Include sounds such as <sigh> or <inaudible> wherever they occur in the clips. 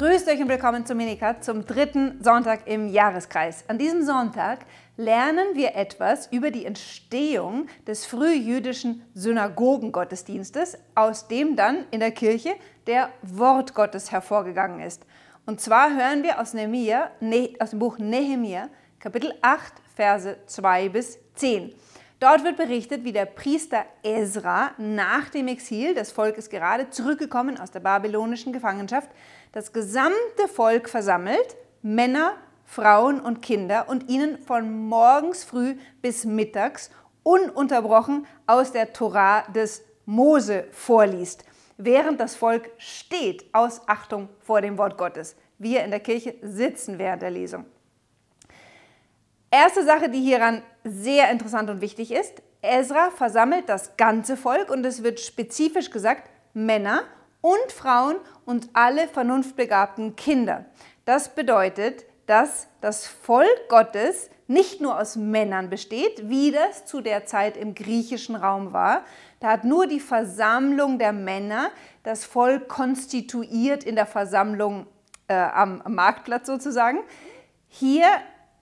Grüßt euch und willkommen zu Minika zum dritten Sonntag im Jahreskreis. An diesem Sonntag lernen wir etwas über die Entstehung des frühjüdischen Synagogengottesdienstes, aus dem dann in der Kirche der Wort Gottes hervorgegangen ist. Und zwar hören wir aus, Nehemiah, aus dem Buch Nehemiah, Kapitel 8, Verse 2 bis 10. Dort wird berichtet, wie der Priester Ezra nach dem Exil des Volkes gerade zurückgekommen aus der babylonischen Gefangenschaft das gesamte Volk versammelt, Männer, Frauen und Kinder, und ihnen von morgens früh bis mittags ununterbrochen aus der Torah des Mose vorliest, während das Volk steht aus Achtung vor dem Wort Gottes. Wir in der Kirche sitzen während der Lesung. Erste Sache, die hieran sehr interessant und wichtig ist, Ezra versammelt das ganze Volk und es wird spezifisch gesagt, Männer und Frauen und alle vernunftbegabten Kinder. Das bedeutet, dass das Volk Gottes nicht nur aus Männern besteht, wie das zu der Zeit im griechischen Raum war. Da hat nur die Versammlung der Männer das Volk konstituiert in der Versammlung äh, am Marktplatz sozusagen. Hier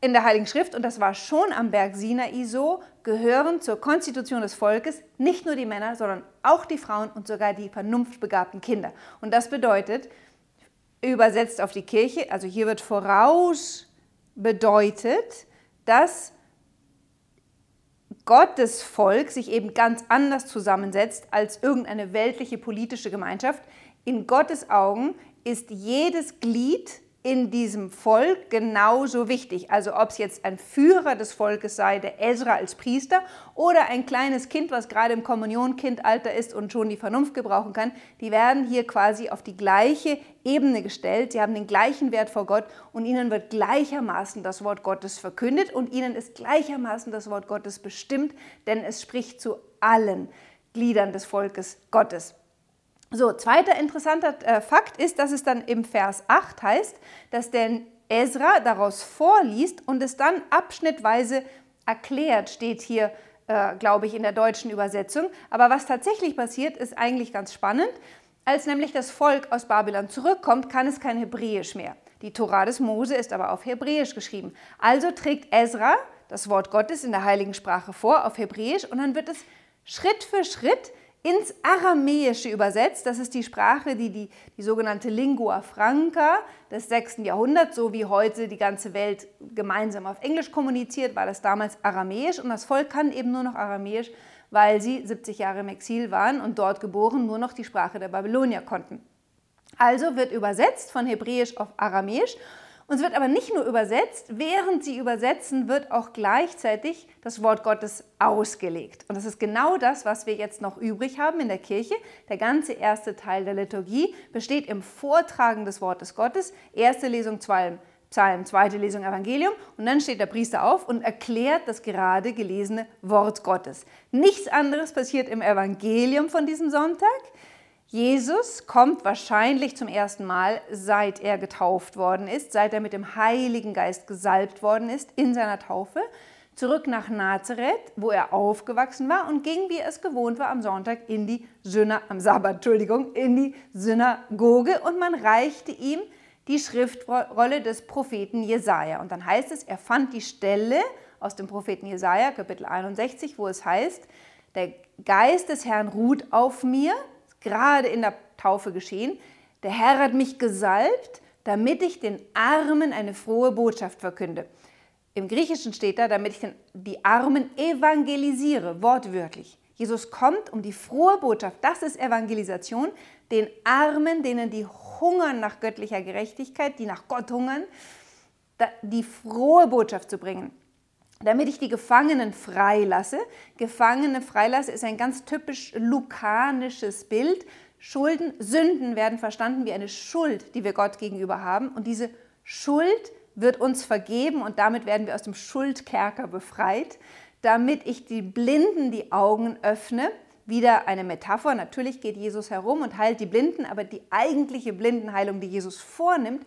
in der Heiligen Schrift, und das war schon am Berg Sinai so, gehören zur Konstitution des Volkes nicht nur die Männer, sondern auch die Frauen und sogar die vernunftbegabten Kinder. Und das bedeutet, übersetzt auf die Kirche, also hier wird voraus bedeutet, dass Gottes Volk sich eben ganz anders zusammensetzt als irgendeine weltliche politische Gemeinschaft. In Gottes Augen ist jedes Glied in diesem Volk genauso wichtig. Also ob es jetzt ein Führer des Volkes sei, der Ezra als Priester, oder ein kleines Kind, was gerade im Kommunionkindalter ist und schon die Vernunft gebrauchen kann, die werden hier quasi auf die gleiche Ebene gestellt. Sie haben den gleichen Wert vor Gott und ihnen wird gleichermaßen das Wort Gottes verkündet und ihnen ist gleichermaßen das Wort Gottes bestimmt, denn es spricht zu allen Gliedern des Volkes Gottes. So, zweiter interessanter äh, Fakt ist, dass es dann im Vers 8 heißt, dass der Ezra daraus vorliest und es dann abschnittweise erklärt, steht hier, äh, glaube ich, in der deutschen Übersetzung. Aber was tatsächlich passiert, ist eigentlich ganz spannend. Als nämlich das Volk aus Babylon zurückkommt, kann es kein Hebräisch mehr. Die Tora des Mose ist aber auf Hebräisch geschrieben. Also trägt Ezra das Wort Gottes in der heiligen Sprache vor auf Hebräisch und dann wird es Schritt für Schritt ins Aramäische übersetzt. Das ist die Sprache, die, die die sogenannte Lingua Franca des 6. Jahrhunderts, so wie heute die ganze Welt gemeinsam auf Englisch kommuniziert, war das damals Aramäisch und das Volk kann eben nur noch Aramäisch, weil sie 70 Jahre im Exil waren und dort geboren nur noch die Sprache der Babylonier konnten. Also wird übersetzt von Hebräisch auf Aramäisch und es wird aber nicht nur übersetzt, während sie übersetzen, wird auch gleichzeitig das Wort Gottes ausgelegt. Und das ist genau das, was wir jetzt noch übrig haben in der Kirche. Der ganze erste Teil der Liturgie besteht im Vortragen des Wortes Gottes. Erste Lesung Psalm, Psalm, zweite Lesung Evangelium. Und dann steht der Priester auf und erklärt das gerade gelesene Wort Gottes. Nichts anderes passiert im Evangelium von diesem Sonntag. Jesus kommt wahrscheinlich zum ersten Mal, seit er getauft worden ist, seit er mit dem Heiligen Geist gesalbt worden ist in seiner Taufe, zurück nach Nazareth, wo er aufgewachsen war und ging, wie es gewohnt war, am Sonntag in die Syna am Sabbat, Entschuldigung, in die Synagoge und man reichte ihm die Schriftrolle des Propheten Jesaja. Und dann heißt es, er fand die Stelle aus dem Propheten Jesaja, Kapitel 61, wo es heißt, der Geist des Herrn ruht auf mir, gerade in der Taufe geschehen. Der Herr hat mich gesalbt, damit ich den Armen eine frohe Botschaft verkünde. Im Griechischen steht da, damit ich die Armen evangelisiere, wortwörtlich. Jesus kommt, um die frohe Botschaft, das ist Evangelisation, den Armen, denen die hungern nach göttlicher Gerechtigkeit, die nach Gott hungern, die frohe Botschaft zu bringen damit ich die Gefangenen freilasse. Gefangene freilasse ist ein ganz typisch lukanisches Bild. Schulden, Sünden werden verstanden wie eine Schuld, die wir Gott gegenüber haben. Und diese Schuld wird uns vergeben und damit werden wir aus dem Schuldkerker befreit, damit ich die Blinden die Augen öffne. Wieder eine Metapher. Natürlich geht Jesus herum und heilt die Blinden, aber die eigentliche Blindenheilung, die Jesus vornimmt,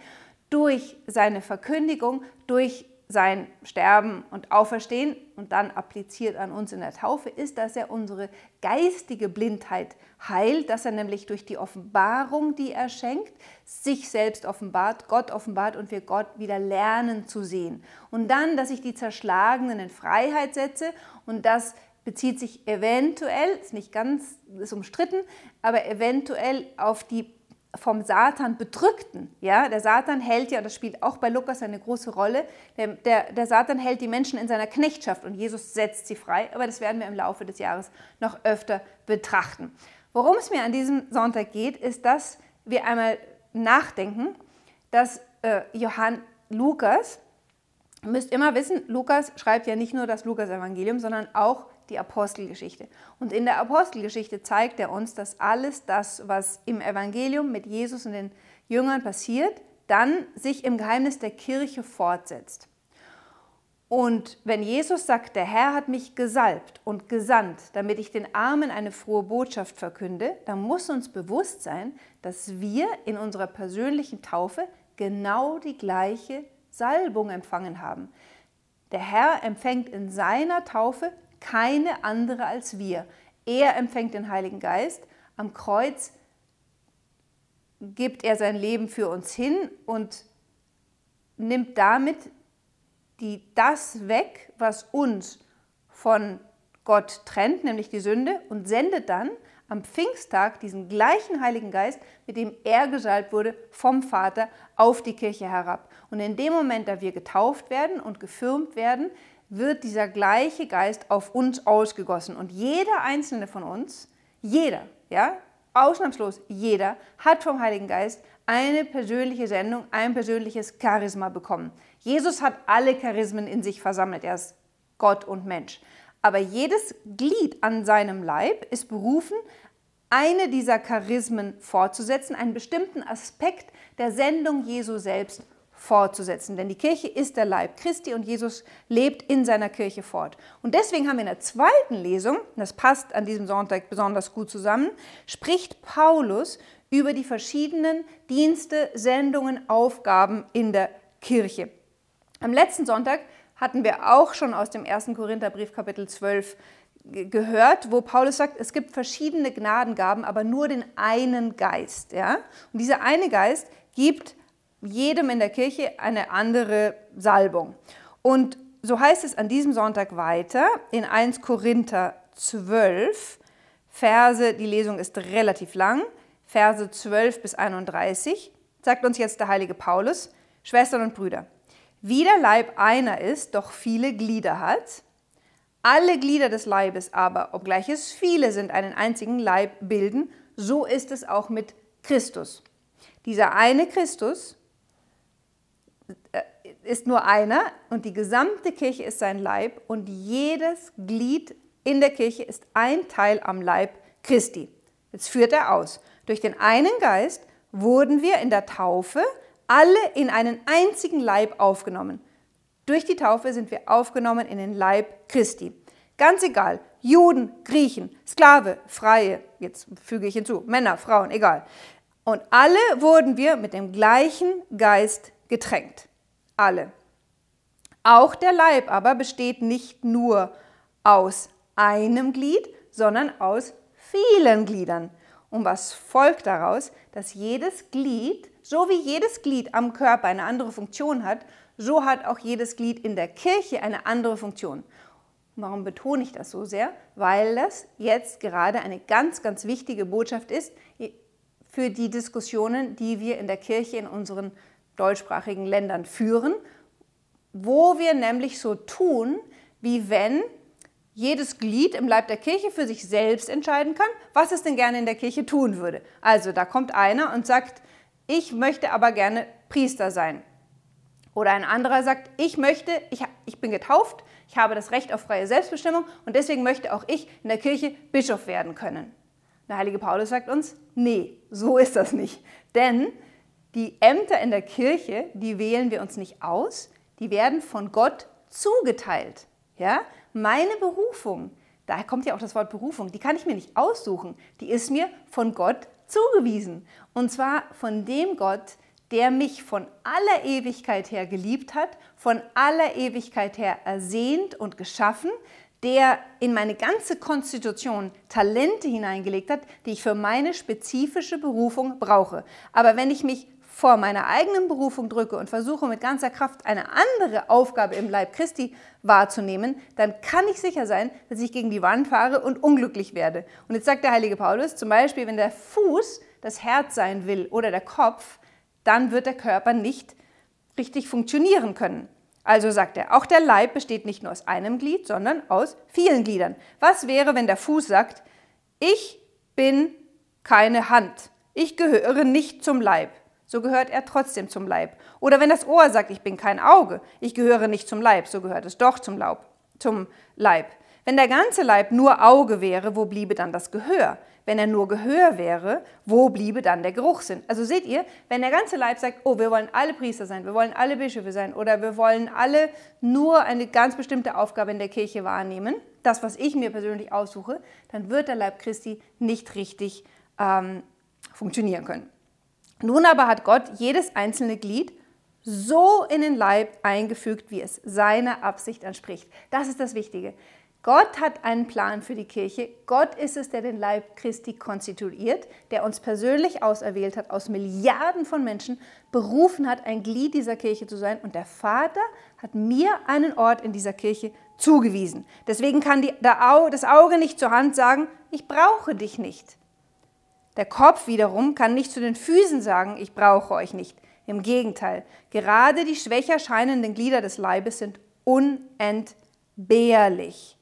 durch seine Verkündigung, durch sein Sterben und Auferstehen und dann appliziert an uns in der Taufe, ist, dass er unsere geistige Blindheit heilt, dass er nämlich durch die Offenbarung, die er schenkt, sich selbst offenbart, Gott offenbart und wir Gott wieder lernen zu sehen. Und dann, dass ich die Zerschlagenen in Freiheit setze und das bezieht sich eventuell, ist nicht ganz, ist umstritten, aber eventuell auf die vom Satan bedrückten. Ja? Der Satan hält ja, das spielt auch bei Lukas eine große Rolle, der, der, der, Satan hält die Menschen in seiner Knechtschaft und Jesus setzt sie frei, aber das werden wir im Laufe des Jahres noch öfter betrachten. Worum es mir an diesem Sonntag geht, ist, dass wir einmal nachdenken, dass äh, Johann Lukas, müsst immer wissen, Lukas schreibt ja nicht nur das Lukas-Evangelium, sondern auch die Apostelgeschichte. Und in der Apostelgeschichte zeigt er uns, dass alles das, was im Evangelium mit Jesus und den Jüngern passiert, dann sich im Geheimnis der Kirche fortsetzt. Und wenn Jesus sagt, der Herr hat mich gesalbt und gesandt, damit ich den Armen eine frohe Botschaft verkünde, dann muss uns bewusst sein, dass wir in unserer persönlichen Taufe genau die gleiche Salbung empfangen haben. Der Herr empfängt in seiner Taufe keine andere als wir. Er empfängt den Heiligen Geist. Am Kreuz gibt er sein Leben für uns hin und nimmt damit die, das weg, was uns von Gott trennt, nämlich die Sünde, und sendet dann am Pfingsttag diesen gleichen Heiligen Geist, mit dem er gesalbt wurde, vom Vater auf die Kirche herab. Und in dem Moment, da wir getauft werden und gefirmt werden, wird dieser gleiche Geist auf uns ausgegossen. Und jeder einzelne von uns, jeder, ja, ausnahmslos jeder, hat vom Heiligen Geist eine persönliche Sendung, ein persönliches Charisma bekommen. Jesus hat alle Charismen in sich versammelt. Er ist Gott und Mensch. Aber jedes Glied an seinem Leib ist berufen, eine dieser Charismen fortzusetzen, einen bestimmten Aspekt der Sendung Jesu selbst fortzusetzen. Denn die Kirche ist der Leib Christi und Jesus lebt in seiner Kirche fort. Und deswegen haben wir in der zweiten Lesung, das passt an diesem Sonntag besonders gut zusammen, spricht Paulus über die verschiedenen Dienste, Sendungen, Aufgaben in der Kirche. Am letzten Sonntag hatten wir auch schon aus dem 1. Korintherbrief Kapitel 12 gehört, wo Paulus sagt, es gibt verschiedene Gnadengaben, aber nur den einen Geist. Ja? Und dieser eine Geist gibt jedem in der Kirche eine andere Salbung. Und so heißt es an diesem Sonntag weiter in 1 Korinther 12, Verse, die Lesung ist relativ lang, Verse 12 bis 31, sagt uns jetzt der heilige Paulus, Schwestern und Brüder, wie der Leib einer ist, doch viele Glieder hat, alle Glieder des Leibes aber, obgleich es viele sind, einen einzigen Leib bilden, so ist es auch mit Christus. Dieser eine Christus ist nur einer und die gesamte Kirche ist sein Leib und jedes Glied in der Kirche ist ein Teil am Leib Christi. Jetzt führt er aus. Durch den einen Geist wurden wir in der Taufe alle in einen einzigen Leib aufgenommen. Durch die Taufe sind wir aufgenommen in den Leib Christi. Ganz egal, Juden, Griechen, Sklave, Freie, jetzt füge ich hinzu, Männer, Frauen, egal. Und alle wurden wir mit dem gleichen Geist getränkt. Alle. Auch der Leib aber besteht nicht nur aus einem Glied, sondern aus vielen Gliedern. Und was folgt daraus? Dass jedes Glied, so wie jedes Glied am Körper eine andere Funktion hat, so hat auch jedes Glied in der Kirche eine andere Funktion. Warum betone ich das so sehr? Weil das jetzt gerade eine ganz, ganz wichtige Botschaft ist für die Diskussionen, die wir in der Kirche in unseren deutschsprachigen Ländern führen, wo wir nämlich so tun, wie wenn jedes Glied im Leib der Kirche für sich selbst entscheiden kann, was es denn gerne in der Kirche tun würde. Also da kommt einer und sagt, ich möchte aber gerne Priester sein. Oder ein anderer sagt, ich möchte, ich, ich bin getauft, ich habe das Recht auf freie Selbstbestimmung und deswegen möchte auch ich in der Kirche Bischof werden können. Der heilige Paulus sagt uns, nee, so ist das nicht. Denn die Ämter in der Kirche, die wählen wir uns nicht aus, die werden von Gott zugeteilt. Ja? Meine Berufung, daher kommt ja auch das Wort Berufung, die kann ich mir nicht aussuchen, die ist mir von Gott zugewiesen. Und zwar von dem Gott, der mich von aller Ewigkeit her geliebt hat, von aller Ewigkeit her ersehnt und geschaffen, der in meine ganze Konstitution Talente hineingelegt hat, die ich für meine spezifische Berufung brauche. Aber wenn ich mich vor meiner eigenen Berufung drücke und versuche mit ganzer Kraft eine andere Aufgabe im Leib Christi wahrzunehmen, dann kann ich sicher sein, dass ich gegen die Wand fahre und unglücklich werde. Und jetzt sagt der heilige Paulus zum Beispiel, wenn der Fuß das Herz sein will oder der Kopf, dann wird der Körper nicht richtig funktionieren können. Also sagt er, auch der Leib besteht nicht nur aus einem Glied, sondern aus vielen Gliedern. Was wäre, wenn der Fuß sagt, ich bin keine Hand, ich gehöre nicht zum Leib, so gehört er trotzdem zum Leib. Oder wenn das Ohr sagt, ich bin kein Auge, ich gehöre nicht zum Leib, so gehört es doch zum, Laub, zum Leib. Wenn der ganze Leib nur Auge wäre, wo bliebe dann das Gehör? Wenn er nur Gehör wäre, wo bliebe dann der Geruchssinn? Also seht ihr, wenn der ganze Leib sagt, oh, wir wollen alle Priester sein, wir wollen alle Bischöfe sein oder wir wollen alle nur eine ganz bestimmte Aufgabe in der Kirche wahrnehmen, das, was ich mir persönlich aussuche, dann wird der Leib Christi nicht richtig ähm, funktionieren können. Nun aber hat Gott jedes einzelne Glied so in den Leib eingefügt, wie es seiner Absicht entspricht. Das ist das Wichtige. Gott hat einen Plan für die Kirche. Gott ist es, der den Leib Christi konstituiert, der uns persönlich auserwählt hat, aus Milliarden von Menschen berufen hat, ein Glied dieser Kirche zu sein. Und der Vater hat mir einen Ort in dieser Kirche zugewiesen. Deswegen kann die, das Auge nicht zur Hand sagen, ich brauche dich nicht. Der Kopf wiederum kann nicht zu den Füßen sagen, ich brauche euch nicht. Im Gegenteil, gerade die schwächer scheinenden Glieder des Leibes sind unentbehrlich.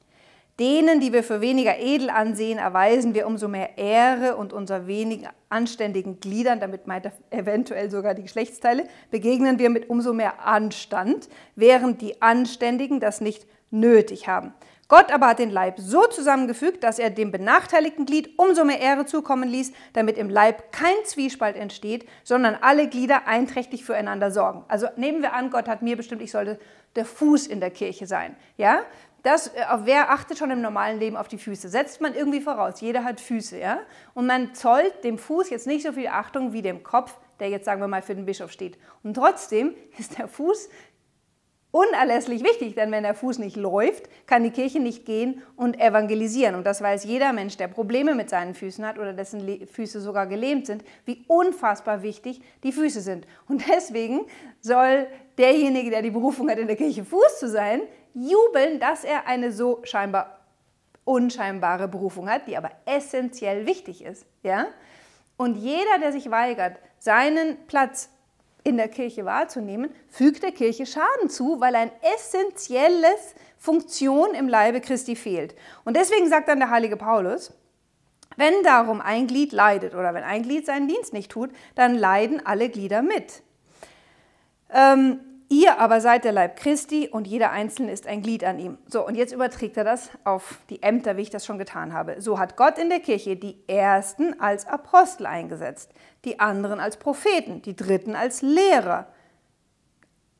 Denen, die wir für weniger edel ansehen, erweisen wir umso mehr Ehre und unser weniger anständigen Gliedern, damit meint er eventuell sogar die Geschlechtsteile, begegnen wir mit umso mehr Anstand, während die Anständigen das nicht nötig haben. Gott aber hat den Leib so zusammengefügt, dass er dem benachteiligten Glied umso mehr Ehre zukommen ließ, damit im Leib kein Zwiespalt entsteht, sondern alle Glieder einträchtig füreinander sorgen. Also nehmen wir an, Gott hat mir bestimmt, ich sollte der Fuß in der Kirche sein. Ja? das, äh, wer achtet schon im normalen Leben auf die Füße? Setzt man irgendwie voraus. Jeder hat Füße, ja? Und man zollt dem Fuß jetzt nicht so viel Achtung wie dem Kopf, der jetzt, sagen wir mal, für den Bischof steht. Und trotzdem <laughs> ist der Fuß unerlässlich wichtig, denn wenn der Fuß nicht läuft, kann die Kirche nicht gehen und evangelisieren. Und das weiß jeder Mensch, der Probleme mit seinen Füßen hat oder dessen Füße sogar gelähmt sind, wie unfassbar wichtig die Füße sind. Und deswegen soll derjenige, der die Berufung hat, in der Kirche Fuß zu sein, jubeln, dass er eine so scheinbar unscheinbare Berufung hat, die aber essentiell wichtig ist. Ja? Und jeder, der sich weigert, seinen Platz in der Kirche wahrzunehmen, fügt der Kirche Schaden zu, weil ein essentielles Funktion im Leibe Christi fehlt. Und deswegen sagt dann der heilige Paulus, wenn darum ein Glied leidet oder wenn ein Glied seinen Dienst nicht tut, dann leiden alle Glieder mit. Ähm, Ihr aber seid der Leib Christi und jeder Einzelne ist ein Glied an ihm. So, und jetzt überträgt er das auf die Ämter, wie ich das schon getan habe. So hat Gott in der Kirche die Ersten als Apostel eingesetzt, die anderen als Propheten, die Dritten als Lehrer,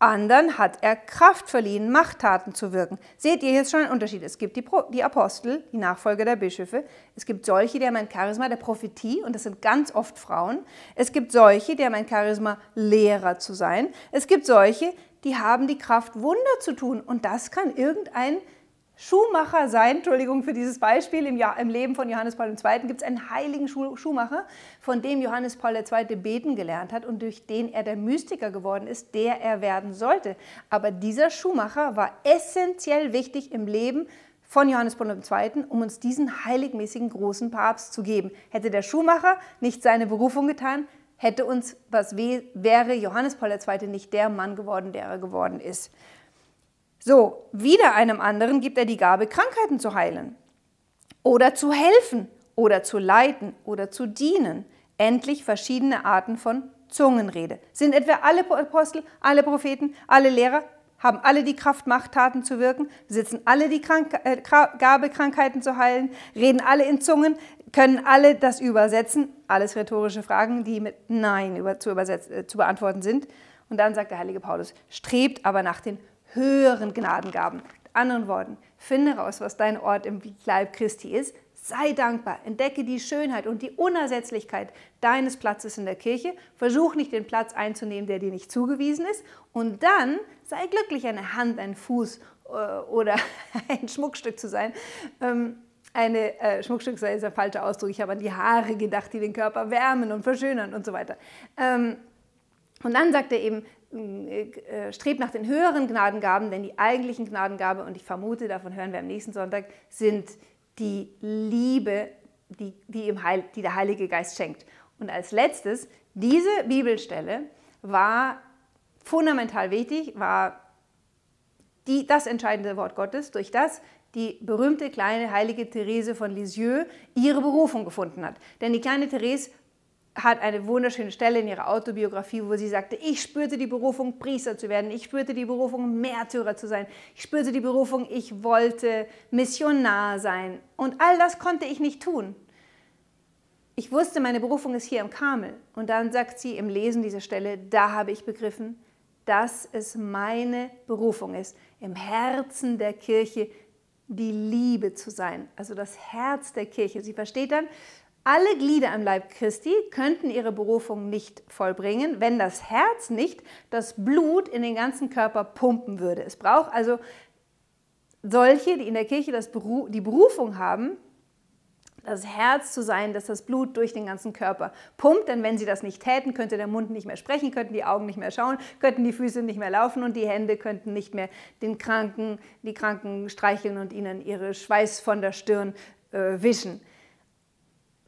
anderen hat er Kraft verliehen, Machttaten zu wirken. Seht ihr jetzt schon einen Unterschied? Es gibt die, die Apostel, die Nachfolger der Bischöfe. Es gibt solche, die haben ein Charisma der Prophetie und das sind ganz oft Frauen. Es gibt solche, die haben ein Charisma Lehrer zu sein. Es gibt solche, die haben die Kraft Wunder zu tun und das kann irgendein Schuhmacher sein, Entschuldigung für dieses Beispiel, im, Jahr, im Leben von Johannes Paul II. gibt es einen heiligen Schuh, Schuhmacher, von dem Johannes Paul II. beten gelernt hat und durch den er der Mystiker geworden ist, der er werden sollte. Aber dieser Schuhmacher war essentiell wichtig im Leben von Johannes Paul II., um uns diesen heiligmäßigen großen Papst zu geben. Hätte der Schuhmacher nicht seine Berufung getan, hätte uns, was wäre Johannes Paul II. nicht der Mann geworden, der er geworden ist. So, wieder einem anderen gibt er die Gabe, Krankheiten zu heilen oder zu helfen oder zu leiten oder zu dienen. Endlich verschiedene Arten von Zungenrede. Sind etwa alle Apostel, alle Propheten, alle Lehrer, haben alle die Kraft, Machttaten zu wirken, besitzen alle die Krank äh, Gabe, Krankheiten zu heilen, reden alle in Zungen, können alle das übersetzen. Alles rhetorische Fragen, die mit Nein über, zu, äh, zu beantworten sind. Und dann sagt der heilige Paulus, strebt aber nach den höheren Gnadengaben. Mit anderen Worten, finde raus, was dein Ort im Leib Christi ist, Sei dankbar, entdecke die Schönheit und die Unersetzlichkeit deines Platzes in der Kirche. Versuch nicht den Platz einzunehmen, der dir nicht zugewiesen ist. Und dann sei glücklich, eine Hand, ein Fuß äh, oder <laughs> ein Schmuckstück zu sein. Ähm, eine äh, Schmuckstück sei ist der falsche Ausdruck. Ich habe an die Haare gedacht, die den Körper wärmen und verschönern und so weiter. Ähm, und dann sagt er eben, strebt nach den höheren Gnadengaben, denn die eigentlichen Gnadengabe, und ich vermute, davon hören wir am nächsten Sonntag, sind die Liebe, die, die, im Heil, die der Heilige Geist schenkt. Und als letztes, diese Bibelstelle war fundamental wichtig, war die, das entscheidende Wort Gottes, durch das die berühmte kleine heilige Therese von Lisieux ihre Berufung gefunden hat. Denn die kleine Therese hat eine wunderschöne Stelle in ihrer Autobiografie, wo sie sagte, ich spürte die Berufung, Priester zu werden, ich spürte die Berufung, Märtyrer zu sein, ich spürte die Berufung, ich wollte Missionar sein. Und all das konnte ich nicht tun. Ich wusste, meine Berufung ist hier im Karmel. Und dann sagt sie im Lesen dieser Stelle, da habe ich begriffen, dass es meine Berufung ist, im Herzen der Kirche die Liebe zu sein, also das Herz der Kirche. Sie versteht dann, alle Glieder am Leib Christi könnten ihre Berufung nicht vollbringen, wenn das Herz nicht das Blut in den ganzen Körper pumpen würde. Es braucht also solche, die in der Kirche das Beru die Berufung haben, das Herz zu sein, dass das Blut durch den ganzen Körper pumpt. Denn wenn sie das nicht täten, könnte der Mund nicht mehr sprechen, könnten die Augen nicht mehr schauen, könnten die Füße nicht mehr laufen und die Hände könnten nicht mehr den Kranken, die Kranken streicheln und ihnen ihre Schweiß von der Stirn äh, wischen.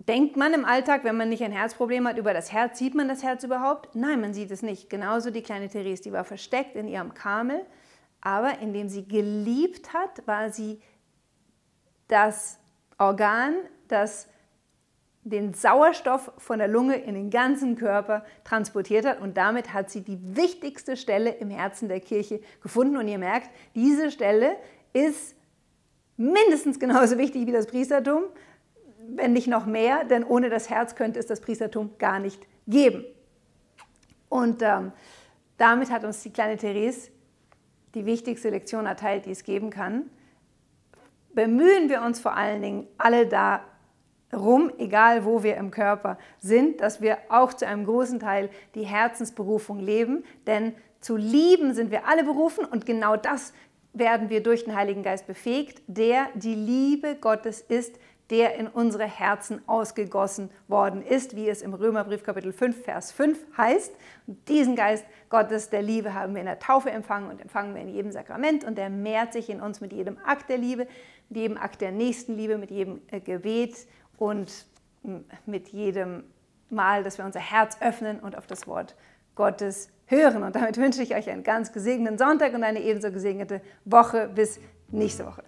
Denkt man im Alltag, wenn man nicht ein Herzproblem hat, über das Herz, sieht man das Herz überhaupt? Nein, man sieht es nicht. Genauso die kleine Therese, die war versteckt in ihrem Kamel, aber indem sie geliebt hat, war sie das Organ, das den Sauerstoff von der Lunge in den ganzen Körper transportiert hat und damit hat sie die wichtigste Stelle im Herzen der Kirche gefunden und ihr merkt, diese Stelle ist mindestens genauso wichtig wie das Priestertum, wenn nicht noch mehr, denn ohne das Herz könnte es das Priestertum gar nicht geben. Und ähm, damit hat uns die kleine Therese die wichtigste Lektion erteilt, die es geben kann. Bemühen wir uns vor allen Dingen alle darum, egal wo wir im Körper sind, dass wir auch zu einem großen Teil die Herzensberufung leben, denn zu lieben sind wir alle berufen und genau das werden wir durch den Heiligen Geist befähigt, der die Liebe Gottes ist, der in unsere Herzen ausgegossen worden ist, wie es im Römerbrief Kapitel 5, Vers 5 heißt. Und diesen Geist Gottes der Liebe haben wir in der Taufe empfangen und empfangen wir in jedem Sakrament und der mehrt sich in uns mit jedem Akt der Liebe, mit jedem Akt der Nächstenliebe, mit jedem äh, Gebet und mit jedem Mal, dass wir unser Herz öffnen und auf das Wort Gottes hören. Und damit wünsche ich euch einen ganz gesegneten Sonntag und eine ebenso gesegnete Woche. Bis nächste Woche.